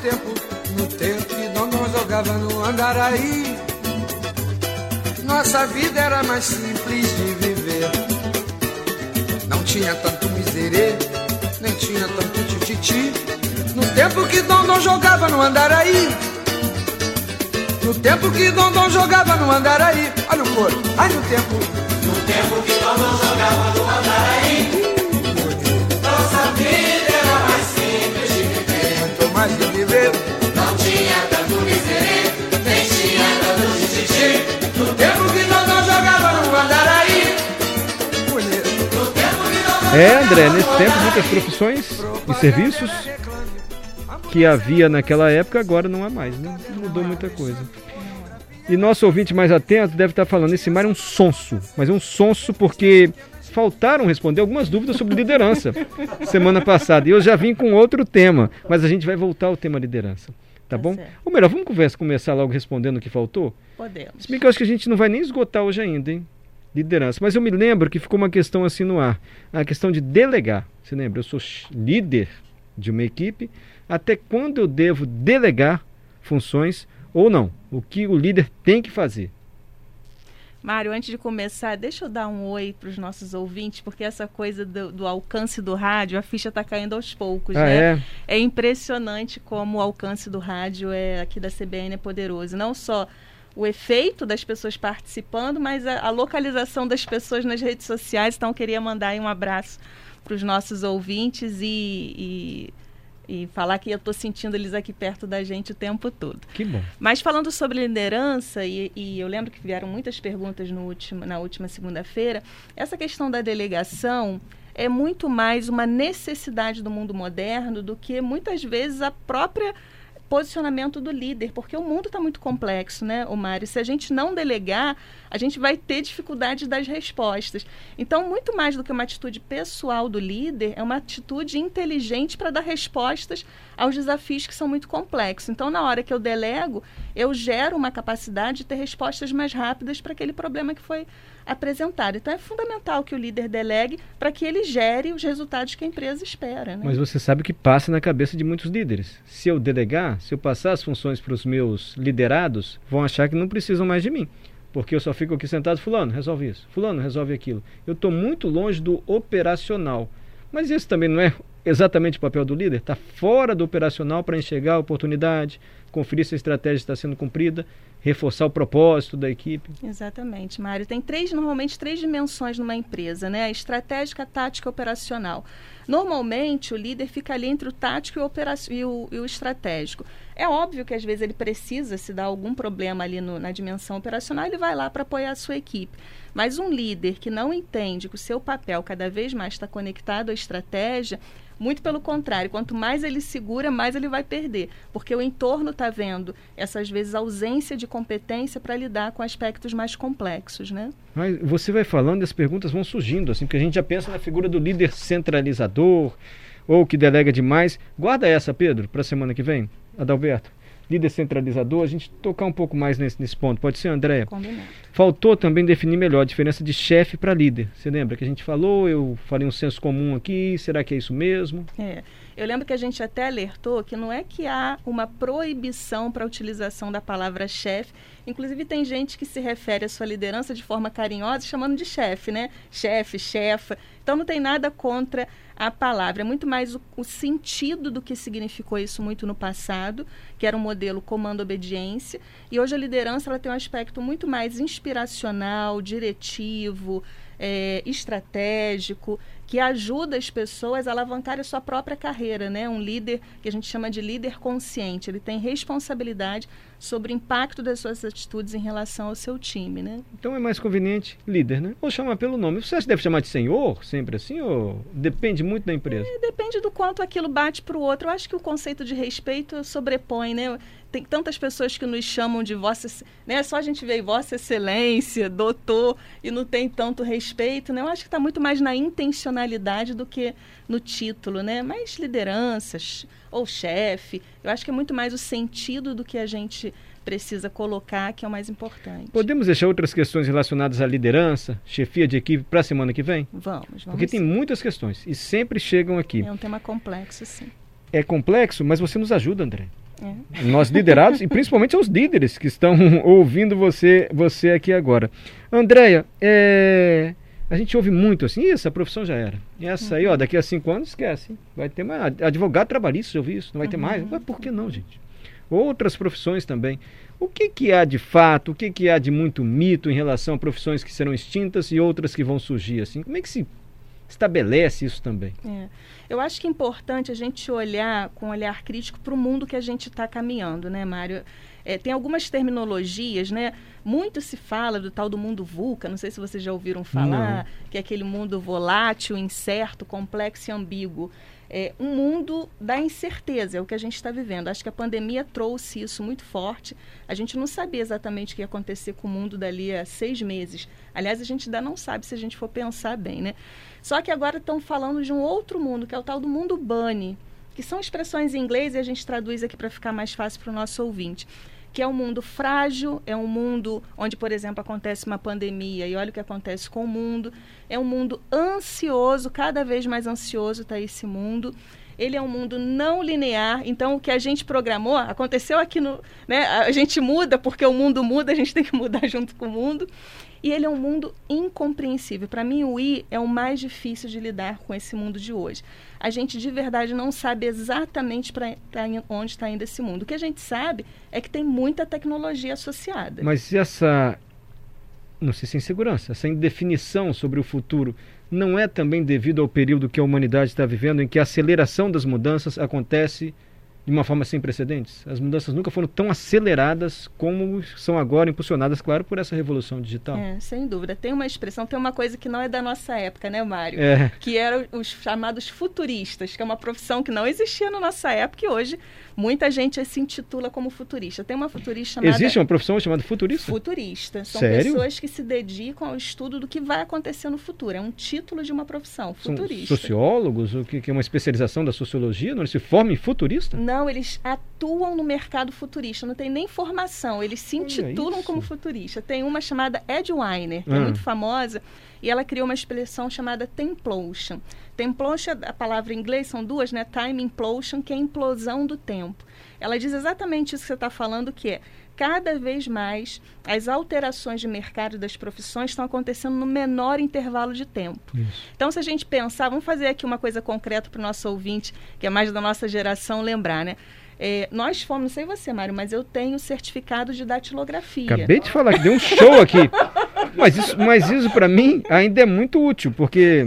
tempo, no tempo que Dondon jogava no Andaraí. Nossa vida era mais simples de viver. Não tinha tanto miserê, nem tinha tanto tititi. No tempo que Dondon jogava no Andaraí. No tempo que Dondon jogava no Andaraí. Olha o coro. Ai, no tempo. No tempo que Dondon jogava no Andaraí. É, André, nesse tempo muitas profissões e serviços que havia naquela época agora não há mais, né? Mudou muita coisa. E nosso ouvinte mais atento deve estar falando, esse mar é um sonso, mas é um sonso porque faltaram responder algumas dúvidas sobre liderança semana passada. E eu já vim com outro tema, mas a gente vai voltar ao tema liderança. Tá, Tá bom? certo. Ou melhor, vamos conversa, começar logo respondendo o que faltou? Podemos. Se bem que eu acho que a gente não vai nem esgotar hoje ainda, hein? Liderança. Mas eu me lembro que ficou uma questão assim no ar. A questão de delegar. Você lembra? Eu sou líder de uma equipe. Até quando eu devo delegar funções ou não? O que o líder tem que fazer? Mário, antes de começar, deixa eu dar um oi para os nossos ouvintes, porque essa coisa do, do alcance do rádio, a ficha está caindo aos poucos, Ah, né? é? É impressionante como o alcance do rádio é aqui da CBN é poderoso. Não só o efeito das pessoas participando, mas a, a localização das pessoas nas redes sociais. Então, eu queria mandar um abraço para os nossos ouvintes e, e, e falar que eu estou sentindo eles aqui perto da gente o tempo todo. Que bom. Mas falando sobre liderança, e, e eu lembro que vieram muitas perguntas no último, na última segunda-feira, essa questão da delegação é muito mais uma necessidade do mundo moderno do que muitas vezes a própria posicionamento do líder, porque o mundo está muito complexo, né, o Mário? Se a gente não delegar, a gente vai ter dificuldade das respostas. Então, muito mais do que uma atitude pessoal do líder, é uma atitude inteligente para dar respostas aos desafios que são muito complexos. Então, na hora que eu delego, eu gero uma capacidade de ter respostas mais rápidas para aquele problema que foi apresentado. Então, é fundamental que o líder delegue para que ele gere os resultados que a empresa espera. Né? Mas você sabe que passa na cabeça de muitos líderes. Se eu delegar, se eu passar as funções para os meus liderados, vão achar que não precisam mais de mim. Porque eu só fico aqui sentado, fulano, resolve isso, fulano, resolve aquilo. Eu estou muito longe do operacional. Mas esse também não é exatamente o papel do líder? Está fora do operacional para enxergar a oportunidade, conferir se a estratégia está sendo cumprida, reforçar o propósito da equipe. Exatamente, Mário. Tem três, normalmente, três dimensões numa empresa, né? A estratégica, a tática e operacional. Normalmente, o líder fica ali entre o tático e o, e o, e o estratégico. É óbvio que às vezes ele precisa, se dar algum problema ali no- na dimensão operacional, ele vai lá para apoiar a sua equipe. Mas um líder que não entende que o seu papel cada vez mais está conectado à estratégia, muito pelo contrário, quanto mais ele segura, mais ele vai perder, porque o entorno está vendo essas vezes ausência de competência para lidar com aspectos mais complexos, né? Mas você vai falando e as perguntas vão surgindo, assim, porque a gente já pensa na figura do líder centralizador ou que delega demais. Guarda essa, Pedro, para a semana que vem, Adalberto. Líder centralizador, a gente tocar um pouco mais nesse, nesse ponto. Pode ser, Andréia? Faltou também definir melhor a diferença de chefe para líder. Você lembra que a gente falou, eu falei um senso comum aqui, será que é isso mesmo? É. Eu lembro que a gente até alertou que não é que há uma proibição para a utilização da palavra chefe. Inclusive, tem gente que se refere à sua liderança de forma carinhosa, chamando de chefe, né? Chefe, chefa. Então, não tem nada contra a palavra. É muito mais o, o sentido do que significou isso muito no passado, que era um modelo comando-obediência. E hoje a liderança ela tem um aspecto muito mais inspiracional, diretivo, é, estratégico, que ajuda as pessoas a alavancarem a sua própria carreira, né? Um líder que a gente chama de líder consciente, ele tem responsabilidade sobre o impacto das suas atitudes em relação ao seu time, né? Então é mais conveniente líder, né? Ou chamar pelo nome. Você acha que deve chamar de senhor, sempre assim, ou depende muito da empresa? Depende do quanto aquilo bate para o outro. Eu acho que o conceito de respeito sobrepõe, né? Tem tantas pessoas que nos chamam de vossa, né? Só a gente vê vossa excelência, doutor, e não tem tanto respeito, né? Eu acho que está muito mais na intencionalidade do que no título, né? Mas lideranças ou chefe, eu acho que é muito mais o sentido do que a gente precisa colocar que é o mais importante. Podemos deixar outras questões relacionadas à liderança, chefia de equipe para a semana que vem? Vamos, vamos. Porque tem muitas questões e sempre chegam aqui. É um tema complexo, sim. É complexo, mas você nos ajuda, André. É. Nós liderados e principalmente aos líderes que estão ouvindo você, você aqui agora. Andréia, é, a gente ouve muito assim, essa profissão já era. E essa aí, ó, daqui a cinco anos, esquece. Hein? Vai ter mais. Advogado trabalhista, eu ouvi isso, não vai ter uhum. mais. Mas por que não, gente? Outras profissões também. O que, que há de fato, o que, que há de muito mito em relação a profissões que serão extintas e outras que vão surgir? assim? Como é que se estabelece isso também? É. Eu acho que é importante a gente olhar com um olhar crítico para o mundo que a gente está caminhando, né, Mário? É, tem algumas terminologias, né? Muito se fala do tal do mundo VUCA, não sei se vocês já ouviram falar, não. que é aquele mundo volátil, incerto, complexo e ambíguo. É um mundo da incerteza, é o que a gente está vivendo. Acho que a pandemia trouxe isso muito forte. A gente não sabia exatamente o que ia acontecer com o mundo dali a seis meses. Aliás, a gente ainda não sabe se a gente for pensar bem, né? Só que agora estão falando de um outro mundo, que é o tal do mundo bunny, que são expressões em inglês e a gente traduz aqui para ficar mais fácil para o nosso ouvinte que é um mundo frágil, é um mundo onde, por exemplo, acontece uma pandemia e olha o que acontece com o mundo. É um mundo ansioso, cada vez mais ansioso está esse mundo. Ele é um mundo não linear, então o que a gente programou aconteceu aqui no. Né, a gente muda porque o mundo muda, a gente tem que mudar junto com o mundo. E ele é um mundo incompreensível. Para mim, o I é o mais difícil de lidar com esse mundo de hoje. A gente de verdade não sabe exatamente para onde está indo esse mundo. O que a gente sabe é que tem muita tecnologia associada. Mas essa, não sei se é insegurança, essa indefinição sobre o futuro não é também devido ao período que a humanidade está vivendo, em que a aceleração das mudanças acontece de uma forma sem precedentes. As mudanças nunca foram tão aceleradas como são agora, impulsionadas, claro, por essa revolução digital. É, sem dúvida. Tem uma expressão, tem uma coisa que não é da nossa época, né, Mário? É. Que eram os chamados futuristas, que é uma profissão que não existia na nossa época e hoje muita gente se intitula como futurista. Tem uma futurista chamada... Existe uma profissão chamada futurista? Futurista. São Sério? pessoas que se dedicam ao estudo do que vai acontecer no futuro. É um título de uma profissão, futurista. São sociólogos? O que é uma especialização da sociologia? Não, eles se formam em futurista? Não, eles atuam no mercado futurista. Não tem nem formação. Eles se intitulam como futurista. Tem uma chamada Ed Weiner, que é ah. é muito famosa, e ela criou uma expressão chamada templotion. Templotion, a palavra em inglês são duas, né? Time implosion, que é implosão do tempo. Ela diz exatamente isso que você está falando, que é cada vez mais as alterações de mercado das profissões estão acontecendo no menor intervalo de tempo. Isso. Então, se a gente pensar, vamos fazer aqui uma coisa concreta para o nosso ouvinte, que é mais da nossa geração, lembrar, né? É, nós fomos, não sei você, Mário, mas eu tenho certificado de datilografia. Acabei de falar que deu um show aqui. mas isso, mas isso para mim ainda é muito útil, porque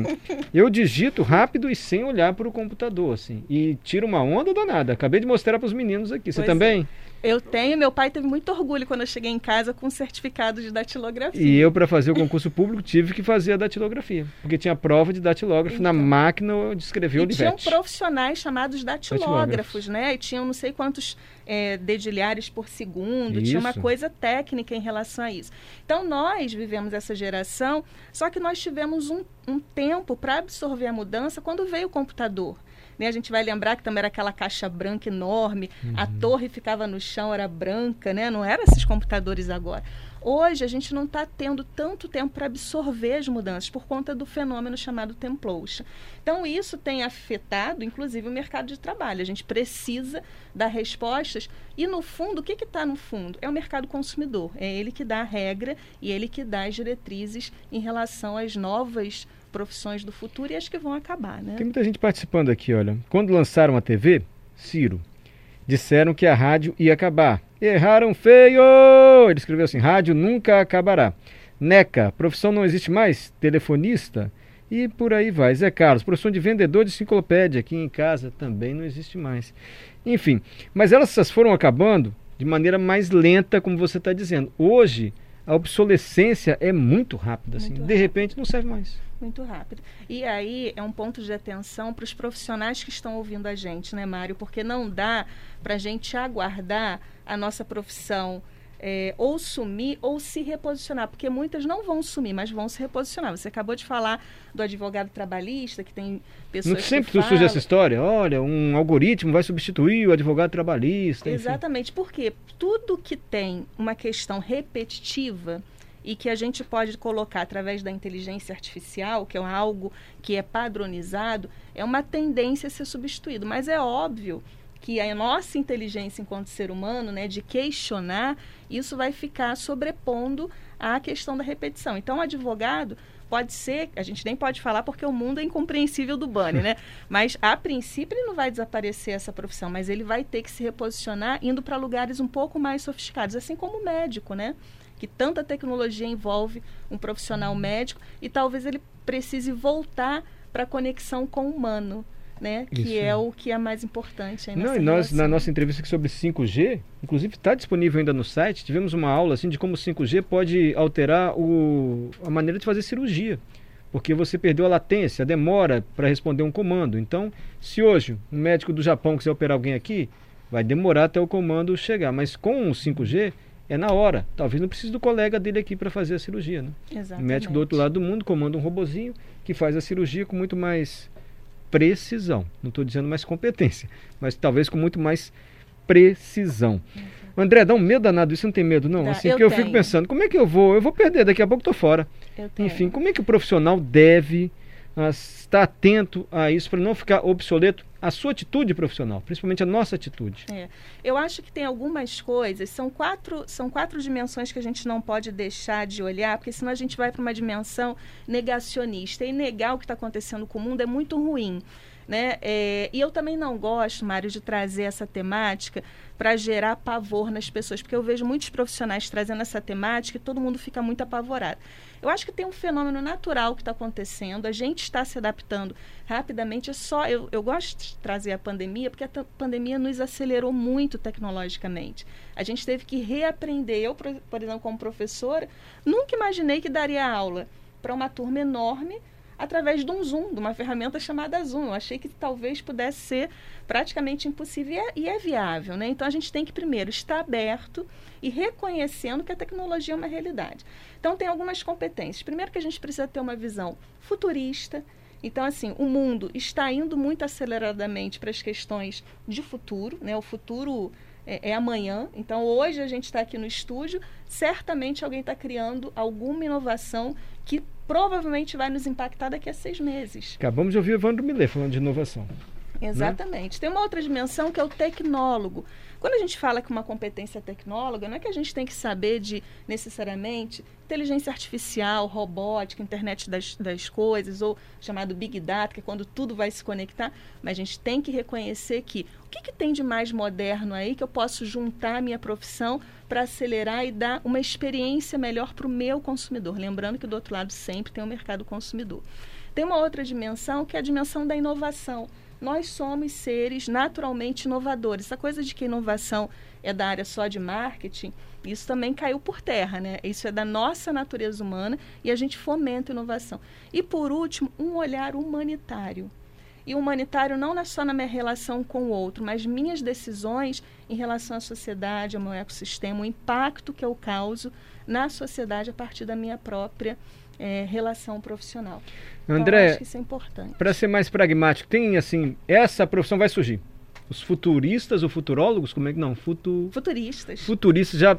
eu digito rápido e sem olhar para o computador, assim. E tiro uma onda danada. Acabei de mostrar para os meninos aqui. Você pois também? É. Eu tenho, meu pai teve muito orgulho quando eu cheguei em casa com certificado de datilografia. E eu, para fazer o concurso público, tive que fazer a datilografia. Porque tinha prova de datilógrafo então, na máquina de escrever o Tinham profissionais chamados datilógrafos, né? E tinham não sei quantos é, dedilhares por segundo, isso. tinha uma coisa técnica em relação a isso. Então, nós vivemos essa geração, só que nós tivemos um, um tempo para absorver a mudança quando veio o computador. Né? A gente vai lembrar que também era aquela caixa branca enorme, uhum. a torre ficava no chão, era branca, né? não eram esses computadores agora. Hoje a gente não está tendo tanto tempo para absorver as mudanças por conta do fenômeno chamado templotion. Então isso tem afetado, inclusive, o mercado de trabalho. A gente precisa dar respostas e no fundo o que está no fundo é o mercado consumidor. É ele que dá a regra e ele que dá as diretrizes em relação às novas profissões do futuro e as que vão acabar, né? Tem muita gente participando aqui, olha. Quando lançaram a TV, Ciro, disseram que a rádio ia acabar. Erraram feio! Ele escreveu assim: rádio nunca acabará. NECA, profissão não existe mais? Telefonista? E por aí vai. Zé Carlos, profissão de vendedor de enciclopédia aqui em casa também não existe mais. Enfim, mas elas foram acabando de maneira mais lenta, como você está dizendo. Hoje, a obsolescência é muito rápida. Assim. Muito de repente, não serve mais muito rápido. E aí é um ponto de atenção para os profissionais que estão ouvindo a gente, né, Mário? Porque não dá para a gente aguardar a nossa profissão é, ou sumir ou se reposicionar, porque muitas não vão sumir, mas vão se reposicionar. Você acabou de falar do advogado trabalhista, que tem pessoas Não sempre que falam... surge essa história, olha, um algoritmo vai substituir o advogado trabalhista. Exatamente, enfim. porque tudo que tem uma questão repetitiva, e que a gente pode colocar através da inteligência artificial, que é algo que é padronizado, é uma tendência a ser substituído. Mas é óbvio que a nossa inteligência enquanto ser humano, né, de questionar, isso vai ficar sobrepondo à questão da repetição. Então, o advogado pode ser, a gente nem pode falar porque o mundo é incompreensível do Bunny, né? Mas a princípio ele não vai desaparecer essa profissão, mas ele vai ter que se reposicionar indo para lugares um pouco mais sofisticados, assim como o médico, né? Que tanta tecnologia envolve um profissional médico e talvez ele precise voltar para a conexão com o humano né? Que Isso. é o que é mais importante. Aí Não, e nós, na nossa entrevista aqui sobre 5G, inclusive está disponível ainda no site, tivemos uma aula assim de como o 5G pode alterar o, a maneira de fazer cirurgia. Porque você perdeu a latência, a demora para responder um comando. Então, se hoje um médico do Japão quiser operar alguém aqui, vai demorar até o comando chegar. Mas com o 5G, é na hora. Talvez não precise do colega dele aqui para fazer a cirurgia. Né? Exatamente. O médico do outro lado do mundo comanda um robozinho que faz a cirurgia com muito mais precisão. Não estou dizendo mais competência, mas talvez com muito mais precisão. Uhum. André, dá um medo danado, isso não tem medo, não? Dá, assim, eu, eu fico pensando, como é que eu vou? Eu vou perder, daqui a pouco estou fora. Enfim, como é que o profissional deve uh, estar atento a isso para não ficar obsoleto? A sua atitude profissional, principalmente a nossa atitude. É. Eu acho que tem algumas coisas, são quatro, são quatro dimensões que a gente não pode deixar de olhar, porque senão a gente vai para uma dimensão negacionista. E negar o que está acontecendo com o mundo é muito ruim. Né? É, e eu também não gosto, Mário, de trazer essa temática para gerar pavor nas pessoas, porque eu vejo muitos profissionais trazendo essa temática e todo mundo fica muito apavorado. Eu acho que tem um fenômeno natural que está acontecendo, a gente está se adaptando rapidamente. É só eu, eu gosto de trazer a pandemia, porque a pandemia nos acelerou muito tecnologicamente. A gente teve que reaprender. Eu, por, exemplo, como professora, nunca imaginei que daria aula para uma turma enorme através de um Zoom, de uma ferramenta chamada Zoom. Eu achei que talvez pudesse ser praticamente impossível e é, e é, viável. Né? Então a gente tem que primeiro estar aberto e reconhecendo que a tecnologia é uma realidade. Então tem algumas competências. Primeiro que a gente precisa ter uma visão futurista. Então, assim, o mundo está indo muito aceleradamente para as questões de futuro, né? O futuro é, é amanhã. Então, hoje a gente está aqui no estúdio, certamente alguém está criando alguma inovação que provavelmente vai nos impactar daqui a seis meses. Acabamos de ouvir o Evandro Millet falando de inovação. Né? Exatamente. Né? Tem uma outra dimensão que é o tecnólogo. Quando a gente fala que uma competência tecnóloga, não é que a gente tem que saber de necessariamente inteligência artificial, robótica, internet das, das coisas, ou chamado Big Data, que é quando tudo vai se conectar, mas a gente tem que reconhecer que o que, que tem de mais moderno aí que eu posso juntar a minha profissão para acelerar e dar uma experiência melhor para o meu consumidor. Lembrando que do outro lado sempre tem o mercado consumidor. Tem uma outra dimensão que é a dimensão da inovação nós somos seres naturalmente inovadores. Essa coisa de que inovação é da área só de marketing, isso também caiu por terra, né? Isso é da nossa natureza humana e a gente fomenta inovação. E por último, um olhar humanitário. E humanitário não é só na minha relação com o outro, mas minhas decisões em relação à sociedade, ao meu ecossistema, o impacto que eu causo na sociedade a partir da minha própria é, relação profissional. Então, André, então, isso é importante. Para ser mais pragmático, tem assim, essa profissão vai surgir. Os futuristas ou futurólogos, como é que não? Futu... Futuristas. Futuristas já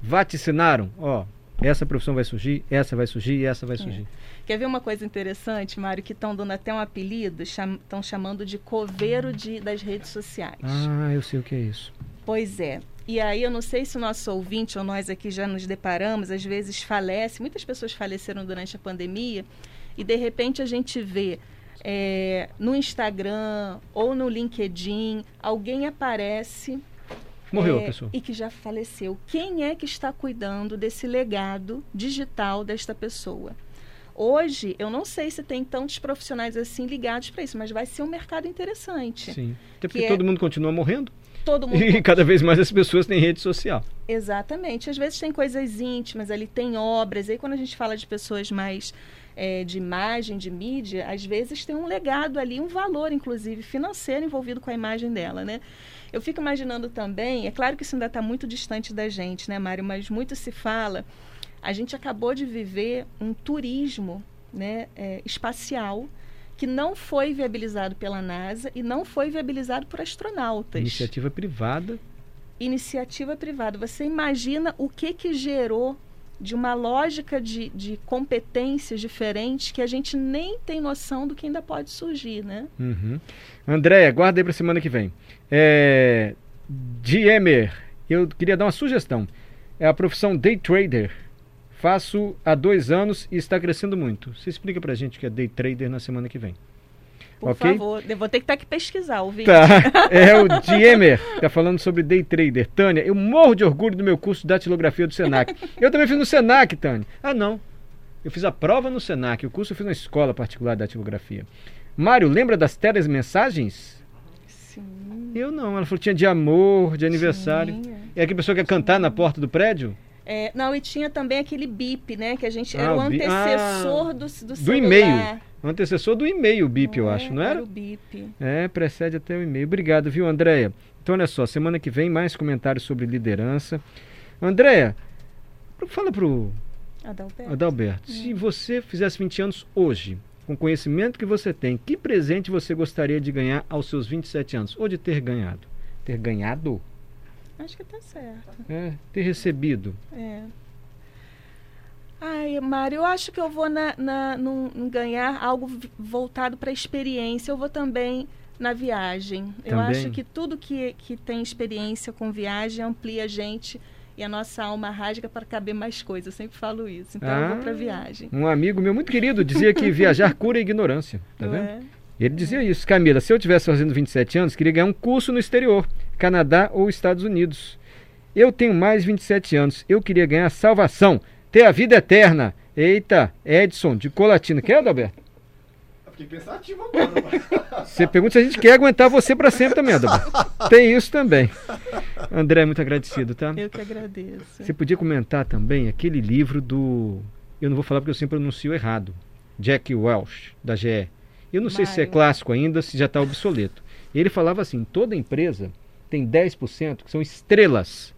vaticinaram, ó, essa profissão vai surgir, essa vai surgir, essa vai é. surgir. É. Quer ver uma coisa interessante, Mário, que estão dando até um apelido, estão cham chamando de coveiro de, das redes sociais. Ah, eu sei o que é isso. Pois é. E aí eu não sei se o nosso ouvinte ou nós aqui já nos deparamos, às vezes falece, muitas pessoas faleceram durante a pandemia, e de repente a gente vê é, no Instagram ou no LinkedIn, alguém aparece. Morreu é, a pessoa. E que já faleceu. Quem é que está cuidando desse legado digital desta pessoa? Hoje, eu não sei se tem tantos profissionais assim ligados para isso, mas vai ser um mercado interessante. Sim. Até porque é... todo mundo continua morrendo todo mundo. E cada vez mais as pessoas têm rede social. Exatamente. Às vezes tem coisas íntimas, ali tem obras. Aí quando a gente fala de pessoas mais é, de imagem, de mídia, às vezes tem um legado ali, um valor, inclusive, financeiro envolvido com a imagem dela, né? Eu fico imaginando também, é claro que isso ainda está muito distante da gente, né, Mário? Mas muito se fala. A gente acabou de viver um turismo né, é, espacial que não foi viabilizado pela NASA e não foi viabilizado por astronautas. Iniciativa privada. Iniciativa privada. Você imagina o que que gerou de uma lógica de, de competências diferentes que a gente nem tem noção do que ainda pode surgir, né? Uhum. Andréia, guarda aí para semana que vem. É, Diemer, eu queria dar uma sugestão. É a profissão day trader. Faço há dois anos e está crescendo muito. Você explica para a gente o que é day trader na semana que vem. Por Ok? favor, eu vou ter que estar aqui pesquisar, ouvinte. Tá, é o Diemer, tá falando sobre day trader. Tânia, eu morro de orgulho do meu curso de datilografia do Senac. Eu também fiz no Senac, Tânia. Ah, não. Eu fiz a prova no Senac, o curso eu fiz na escola particular de datilografia. Mário, lembra das telemensagens? Sim. Eu não, ela falou que tinha de amor, de aniversário. Tinha. É aquela pessoa que quer cantar na porta do prédio? É, não, e tinha também aquele bip, né? Que a gente Ah, era o bi- antecessor ah, do, do, do e-mail. O antecessor do e-mail, o BIP, eu É, acho, não era? o bip. É, precede até o e-mail. Obrigado, viu, Andréia? Então, olha só, semana que vem mais comentários sobre liderança. Andréia, fala pro Adalberto. Adalberto, se você fizesse 20 anos hoje, com o conhecimento que você tem, que presente você gostaria de ganhar aos seus 27 anos? Ou de ter ganhado? Ter ganhado? Acho que tá certo. É, ter recebido. É. Ai, Mário, eu acho que eu vou na, na, num- ganhar algo voltado para a experiência. Eu vou também na viagem. Eu Também? acho que tudo que, que tem experiência com viagem amplia a gente e a nossa alma rasga para caber mais coisas. Eu sempre falo isso. Então eu vou Ah. para viagem. Um amigo meu muito querido dizia que viajar cura a ignorância. Tá Não vendo? é? Ele dizia isso. Camila, se eu tivesse fazendo 27 anos, queria ganhar um curso no exterior, Canadá ou Estados Unidos. Eu tenho mais 27 anos, eu queria ganhar salvação, ter a vida eterna. Eita, Edson, de Colatina. Quer, Adalberto? Eu Fiquei pensativo agora. Você pergunta se a gente quer aguentar você para sempre também, Adalberto. Tem isso também. André, muito agradecido, tá? Eu que agradeço. Você podia comentar também aquele livro do. Eu não vou falar porque eu sempre pronuncio errado. Jack Welch, da GE. Eu não sei se é clássico ainda, se já está obsoleto. Ele falava assim: toda empresa tem 10% que são estrelas.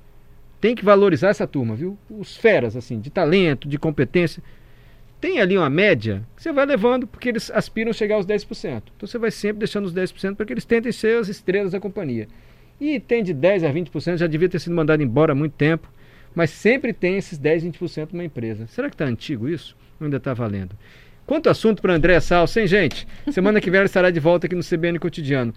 Tem que valorizar essa turma, viu? Os feras, assim, de talento, de competência. Tem ali uma média que você vai levando porque eles aspiram a chegar aos 10%. Então você vai sempre deixando os 10% para que eles tentem ser as estrelas da companhia. E tem de 10% a 20%, já devia ter sido mandado embora há muito tempo, mas sempre tem esses 10%, 20% numa empresa. Será que está antigo isso? Ou ainda está valendo? Quanto assunto para André Salsa, hein, gente? Semana que vem ela estará de volta aqui no CBN Cotidiano.